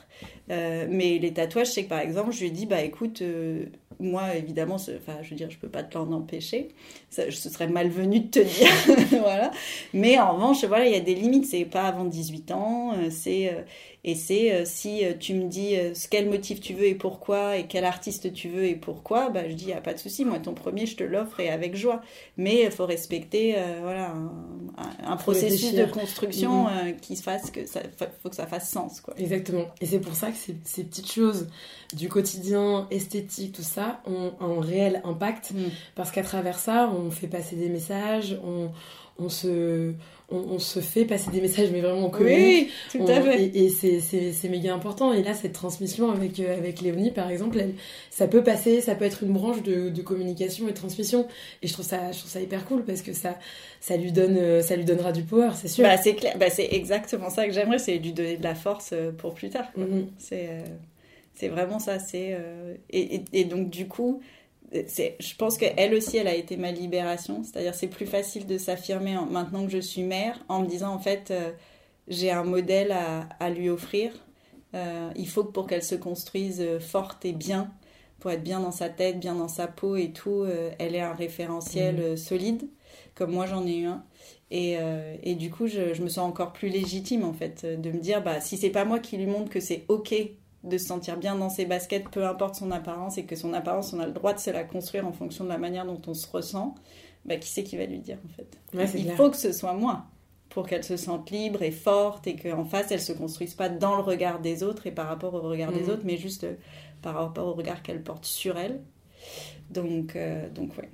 B: Euh, mais les tatouages, c'est que par exemple, je lui dit, bah écoute, euh, moi, évidemment, enfin, je veux dire, je peux pas te l'en empêcher. Ça, ce serait malvenu de te <laughs> dire, voilà. Mais en revanche, voilà, il y a des limites. C'est pas avant 18 ans. euh, C'est et c'est si tu me dis ce quel motif tu veux et pourquoi et quel artiste tu veux et pourquoi, bah je dis y a pas de souci. Moi, ton premier, je te l'offre et avec joie. Mais il faut respecter, voilà, un, un- un
A: Faut
B: processus de construction
A: Mhm.
B: euh, qui se fasse que ça, faut que ça fasse sens, quoi.
A: Exactement. Et c'est pour ça que ces, ces petites choses du quotidien, esthétique, tout ça, ont un réel impact. Parce qu'à travers ça, on fait passer des messages, on, on, se, on, on se fait passer des messages, mais vraiment on communique.
B: Oui, tout
A: On-
B: à fait.
A: Et, et c'est- méga important. Et là, cette transmission avec, euh, avec Léonie, par exemple, elle- ça peut passer, ça peut être une branche de, de communication et de transmission. Et je trouve ça, je trouve ça hyper cool parce que ça, ça, lui, donne, euh, ça lui donnera du power, c'est sûr.
B: Bah, c'est clair. Bah, c'est exactement ça que j'aimerais, c'est lui donner de la force euh, pour plus tard.
A: Mhm.
B: C'est euh, vraiment ça. C'est euh, et, et, et donc du coup, je pense qu'elle aussi, elle a été ma libération. C'est-à-dire, c'est plus facile de s'affirmer en- maintenant que je suis mère, en me disant en fait, euh, j'ai un modèle à, à lui offrir. Euh, il faut que pour qu'elle se construise euh, forte et bien, pour être bien dans sa tête, bien dans sa peau et tout, euh, elle ait un référentiel euh, solide, comme moi j'en ai eu un. Et, et du coup, je, je me sens encore plus légitime en fait, de me dire, bah, si c'est pas moi qui lui montre que c'est ok de se sentir bien dans ses baskets, peu importe son apparence, et que son apparence, on a le droit de se la construire en fonction de la manière dont on se ressent, bah, qui c'est qui va lui dire en fait
A: Ouais,
B: Il
A: clair.
B: faut que ce soit moi pour qu'elle se sente libre et forte et qu'en face, elle se construise pas dans le regard des autres et par rapport au regard des
A: Mhm.
B: autres, mais juste euh, par rapport au regard qu'elle porte sur elle. Donc, donc ouais.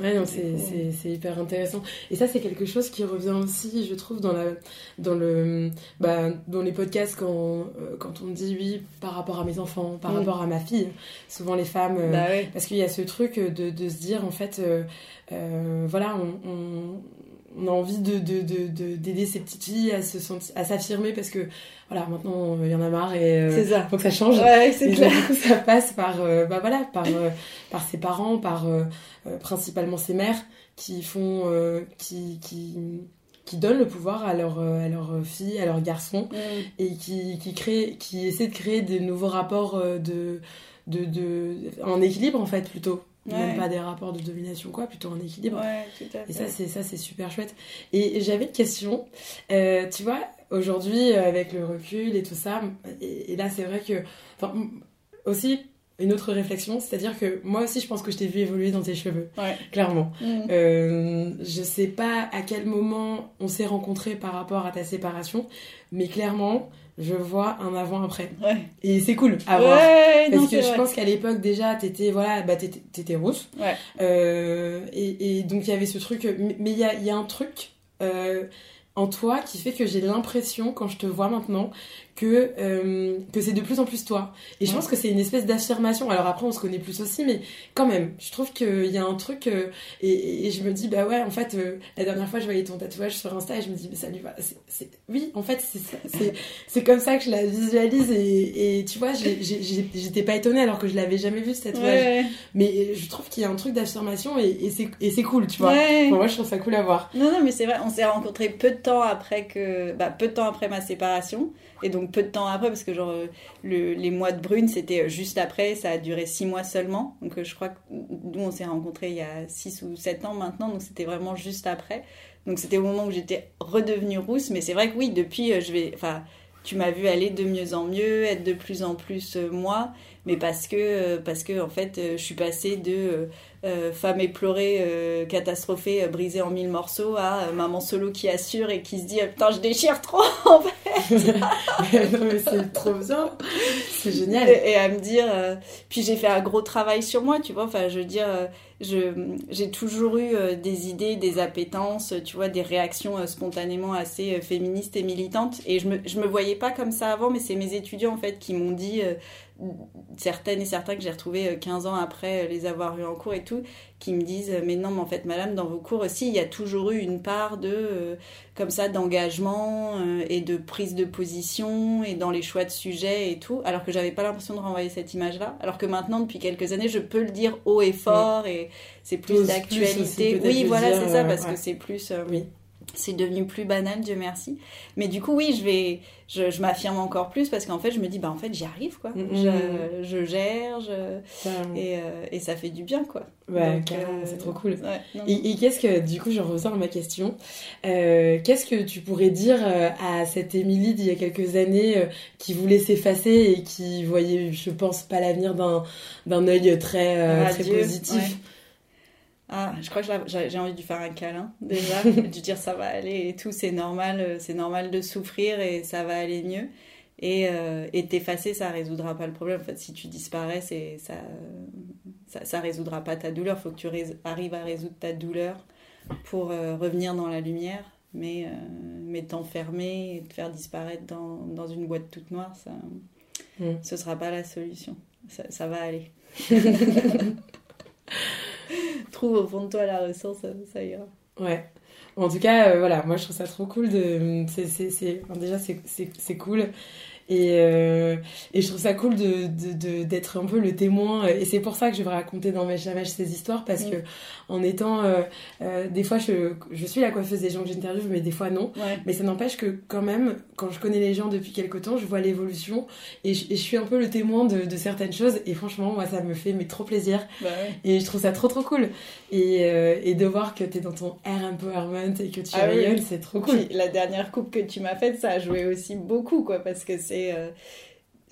A: Ouais, non, c'est hyper intéressant. Et ça, c'est quelque chose qui revient aussi, je trouve, dans, la, dans, le, bah, dans les podcasts quand, quand on dit oui par rapport à mes enfants, par mm. rapport à ma fille. Souvent, les femmes.
B: Bah
A: parce qu'il y a ce truc de, de, se dire, en fait, voilà, on on a envie de, d'aider de, de, ces petites filles à se à s'affirmer parce que voilà maintenant il y en a marre et
B: euh, ça.
A: faut que ça change
B: ouais, c'est
A: clair. Du coup, ça passe par euh, bah voilà par euh, par ses parents par principalement ses mères qui font qui qui qui donnent le pouvoir à leurs à leurs filles à leurs garçons et qui qui créent qui essaient de créer des nouveaux rapports de de, de en équilibre en fait plutôt même pas des rapports de domination quoi plutôt en équilibre. Et ça c'est ça c'est super chouette. Et j'avais une question. Euh, tu vois aujourd'hui euh, avec le recul et tout ça et, là c'est vrai que enfin aussi une autre réflexion, c'est-à-dire que moi aussi je pense que je t'ai vu évoluer dans tes cheveux, clairement. Mm. Euh, je sais pas à quel moment on s'est rencontrés par rapport à ta séparation, mais clairement je vois un avant-après. Et c'est cool à voir. parce que je pense qu'à l'époque, déjà, t'étais, voilà, bah, t'étais, rousse. Euh, et, donc, il y avait ce truc. Mais il y a, y a, un truc euh, en toi qui fait que j'ai l'impression, quand je te vois maintenant, que, euh, que c'est de plus en plus toi. Et je pense que c'est une espèce d'affirmation. Alors après, on se connaît plus aussi, mais quand même, je trouve qu'il y a un truc. Euh, et, je me dis, bah ouais, en fait, euh, la dernière fois, je voyais ton tatouage sur Insta et je me dis, mais ça lui va. C'est, oui, en fait, <laughs> c'est comme ça que je la visualise. Et, et tu vois, j'étais pas étonnée alors que je l'avais jamais vu ce tatouage. Mais je trouve qu'il y a un truc d'affirmation et, c'est cool, tu vois. moi, je trouve ça cool à voir.
B: Non, non, mais c'est vrai, on s'est rencontrés peu de temps après que. Bah, peu de temps après ma séparation. Et donc peu de temps après, parce que genre le, les mois de brune, c'était juste après, ça a duré six mois seulement. Donc euh, je crois que nous, on s'est rencontrés il y a six ou sept ans maintenant, donc c'était vraiment juste après. Donc c'était au moment où j'étais redevenue rousse, mais c'est vrai que oui, depuis, euh, je vais, tu m'as vu aller de mieux en mieux, être de plus en plus euh, moi, mais parce que, parce que en fait, je suis passée de euh, femme éplorée, euh, catastrophée, euh, brisée en mille morceaux, à maman solo qui assure et qui se dit putain je déchire trop <laughs> en fait. <laughs>
A: non mais c'est trop bien, c'est génial.
B: Et, à me dire, puis j'ai fait un gros travail sur moi, tu vois. Enfin je veux dire, j'ai toujours eu des idées, des appétences, tu vois, des réactions spontanément assez féministes et militantes. Et je me je me voyais pas comme ça avant, mais c'est mes étudiants en fait qui m'ont dit certaines et certains que j'ai retrouvés 15 ans après les avoir eus en cours et tout, qui me disent mais non mais en fait madame dans vos cours aussi il y a toujours eu une part de euh, comme ça d'engagement euh, et de prise de position et dans les choix de sujets et tout alors que j'avais pas l'impression de renvoyer cette image là alors que maintenant depuis quelques années je peux le dire haut et fort et c'est plus d'actualité. oui voilà c'est ça parce que c'est plus euh, oui c'est devenu plus banal, Dieu merci. Mais du coup, oui, je vais, je, je m'affirme encore plus parce qu'en fait, je me dis, bah en fait, j'y arrive, quoi. Mm, je, je, gère, et, euh, et, ça fait du bien, quoi.
A: Ouais, carrément, c'est trop cool. et, qu'est-ce que, du coup, je à ma question. Euh, qu'est-ce que tu pourrais dire euh, à cette Émilie d'il y a quelques années qui voulait s'effacer et qui voyait, je pense, pas l'avenir d'un, d'un œil très, très positif?
B: Ah, je crois que j'ai envie de lui faire un câlin déjà, <laughs> de lui dire ça va aller et tout, c'est normal, euh, c'est normal de souffrir et ça va aller mieux. Et, euh, et t'effacer, ça résoudra pas le problème. En fait, si tu disparais, c'est ça, ça, ça, résoudra pas ta douleur. Faut que tu arrives à résoudre ta douleur pour euh, revenir dans la lumière. Mais, mais t'enfermer et te faire disparaître dans, dans, une boîte toute noire, ça, mm. ce sera pas la solution. Ça, ça va aller. <laughs> <laughs> trouve au fond de toi la ressource, ça, ira.
A: Ouais. En tout cas, euh, voilà, moi je trouve ça trop cool de. c'est déjà, c'est cool et, euh, et je trouve ça cool d'être de, de, un peu le témoin. Et c'est pour ça que je vais raconter dans mes jamais ces histoires parce mm. que en étant, euh, euh, des fois je, je suis la coiffeuse des gens que j'interviewe, mais des fois non. Mais ça n'empêche que quand même, quand je connais les gens depuis quelques temps, je vois l'évolution et, je suis un peu le témoin de, de, certaines choses. Et franchement, moi ça me fait mais trop plaisir.
B: Bah
A: et je trouve ça trop trop cool. Et, et de voir que tu es dans ton air empowerment et que tu ah rayonnes, c'est trop cool.
B: la dernière coupe que tu m'as faite, ça a joué aussi beaucoup quoi parce que c'est euh,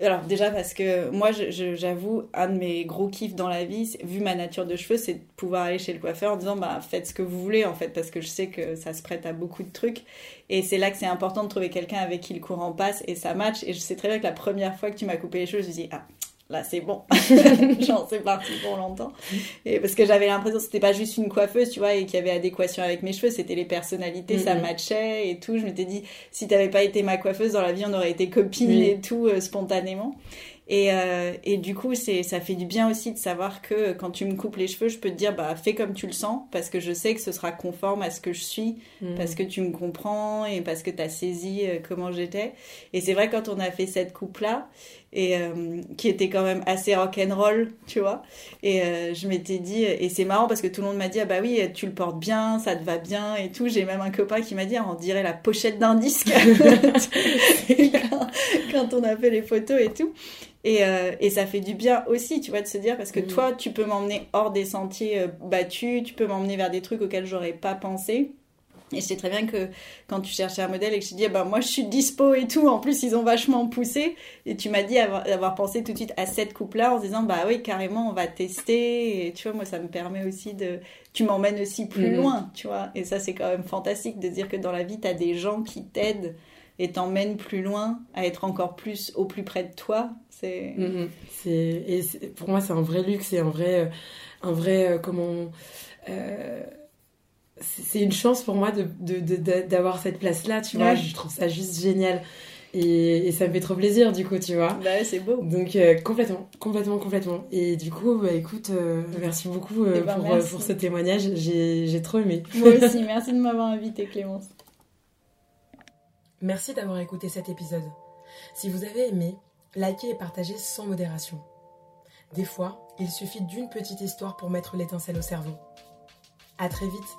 B: alors déjà parce que moi, j'avoue, un de mes gros kiffs dans la vie, vu ma nature de cheveux, c'est de pouvoir aller chez le coiffeur en disant bah faites ce que vous voulez en fait parce que je sais que ça se prête à beaucoup de trucs. Et c'est là que c'est important de trouver quelqu'un avec qui le courant passe et ça match et je sais très bien que la première fois que tu m'as coupé les cheveux, je me suis dit ah là c'est bon, <laughs> <laughs> genre c'est parti pour longtemps. Et parce que j'avais l'impression que c'était pas juste une coiffeuse, tu vois, et qu'il y avait adéquation avec mes cheveux, c'était les personnalités, ça matchait et tout. Je m'étais dit, si t'avais pas été ma coiffeuse dans la vie, on aurait été copines et tout euh, spontanément. Et, euh, et du coup, c'est, ça fait du bien aussi de savoir que quand tu me coupes les cheveux, je peux te dire, bah, fais comme tu le sens, parce que je sais que ce sera conforme à ce que je suis, mm. parce que tu me comprends et parce que tu as saisi euh, comment j'étais. Et c'est vrai, quand on a fait cette coupe-là, et euh, qui était quand même assez rock'n'roll, tu vois. Et euh, je m'étais dit, et c'est marrant parce que tout le monde m'a dit, ah bah oui, tu le portes bien, ça te va bien et tout. J'ai même un copain qui m'a dit, on dirait la pochette d'un disque <laughs> <laughs> quand, on a fait les photos et tout. Et, euh, et, ça fait du bien aussi, tu vois, de se dire, parce que mm. toi, tu peux m'emmener hors des sentiers battus, tu peux m'emmener vers des trucs auxquels j'aurais pas pensé. Et je sais très bien que quand tu cherchais un modèle et que je te dis, ah ben moi je suis dispo et tout, en plus ils ont vachement poussé, et tu m'as dit avoir, pensé tout de suite à cette coupe-là en se disant, bah oui, carrément, on va tester, et tu vois, moi ça me permet aussi de. Tu m'emmènes aussi plus mhm. loin, tu vois, et ça c'est quand même fantastique de dire que dans la vie, tu as des gens qui t'aident et t'emmènent plus loin, à être encore plus au plus près de toi. C'est.
A: Mhm. Et pour moi, c'est un vrai luxe, c'est un vrai. Euh, un vrai. Euh, comment. Euh, c'est une chance pour moi d'avoir de, cette place-là, tu vois. Je trouve ça juste génial. Et, ça me fait trop plaisir, du coup, tu vois.
B: Bah c'est beau.
A: Donc, euh, complètement, complètement, complètement. Et du coup, bah, écoute, euh, merci beaucoup euh, eh ben, pour, pour, ce témoignage. J'ai trop aimé. <laughs>
B: Moi aussi, merci de m'avoir invité, Clémence.
A: Merci d'avoir écouté cet épisode. Si vous avez aimé, likez et partagez sans modération. Des fois, il suffit d'une petite histoire pour mettre l'étincelle au cerveau. À très vite,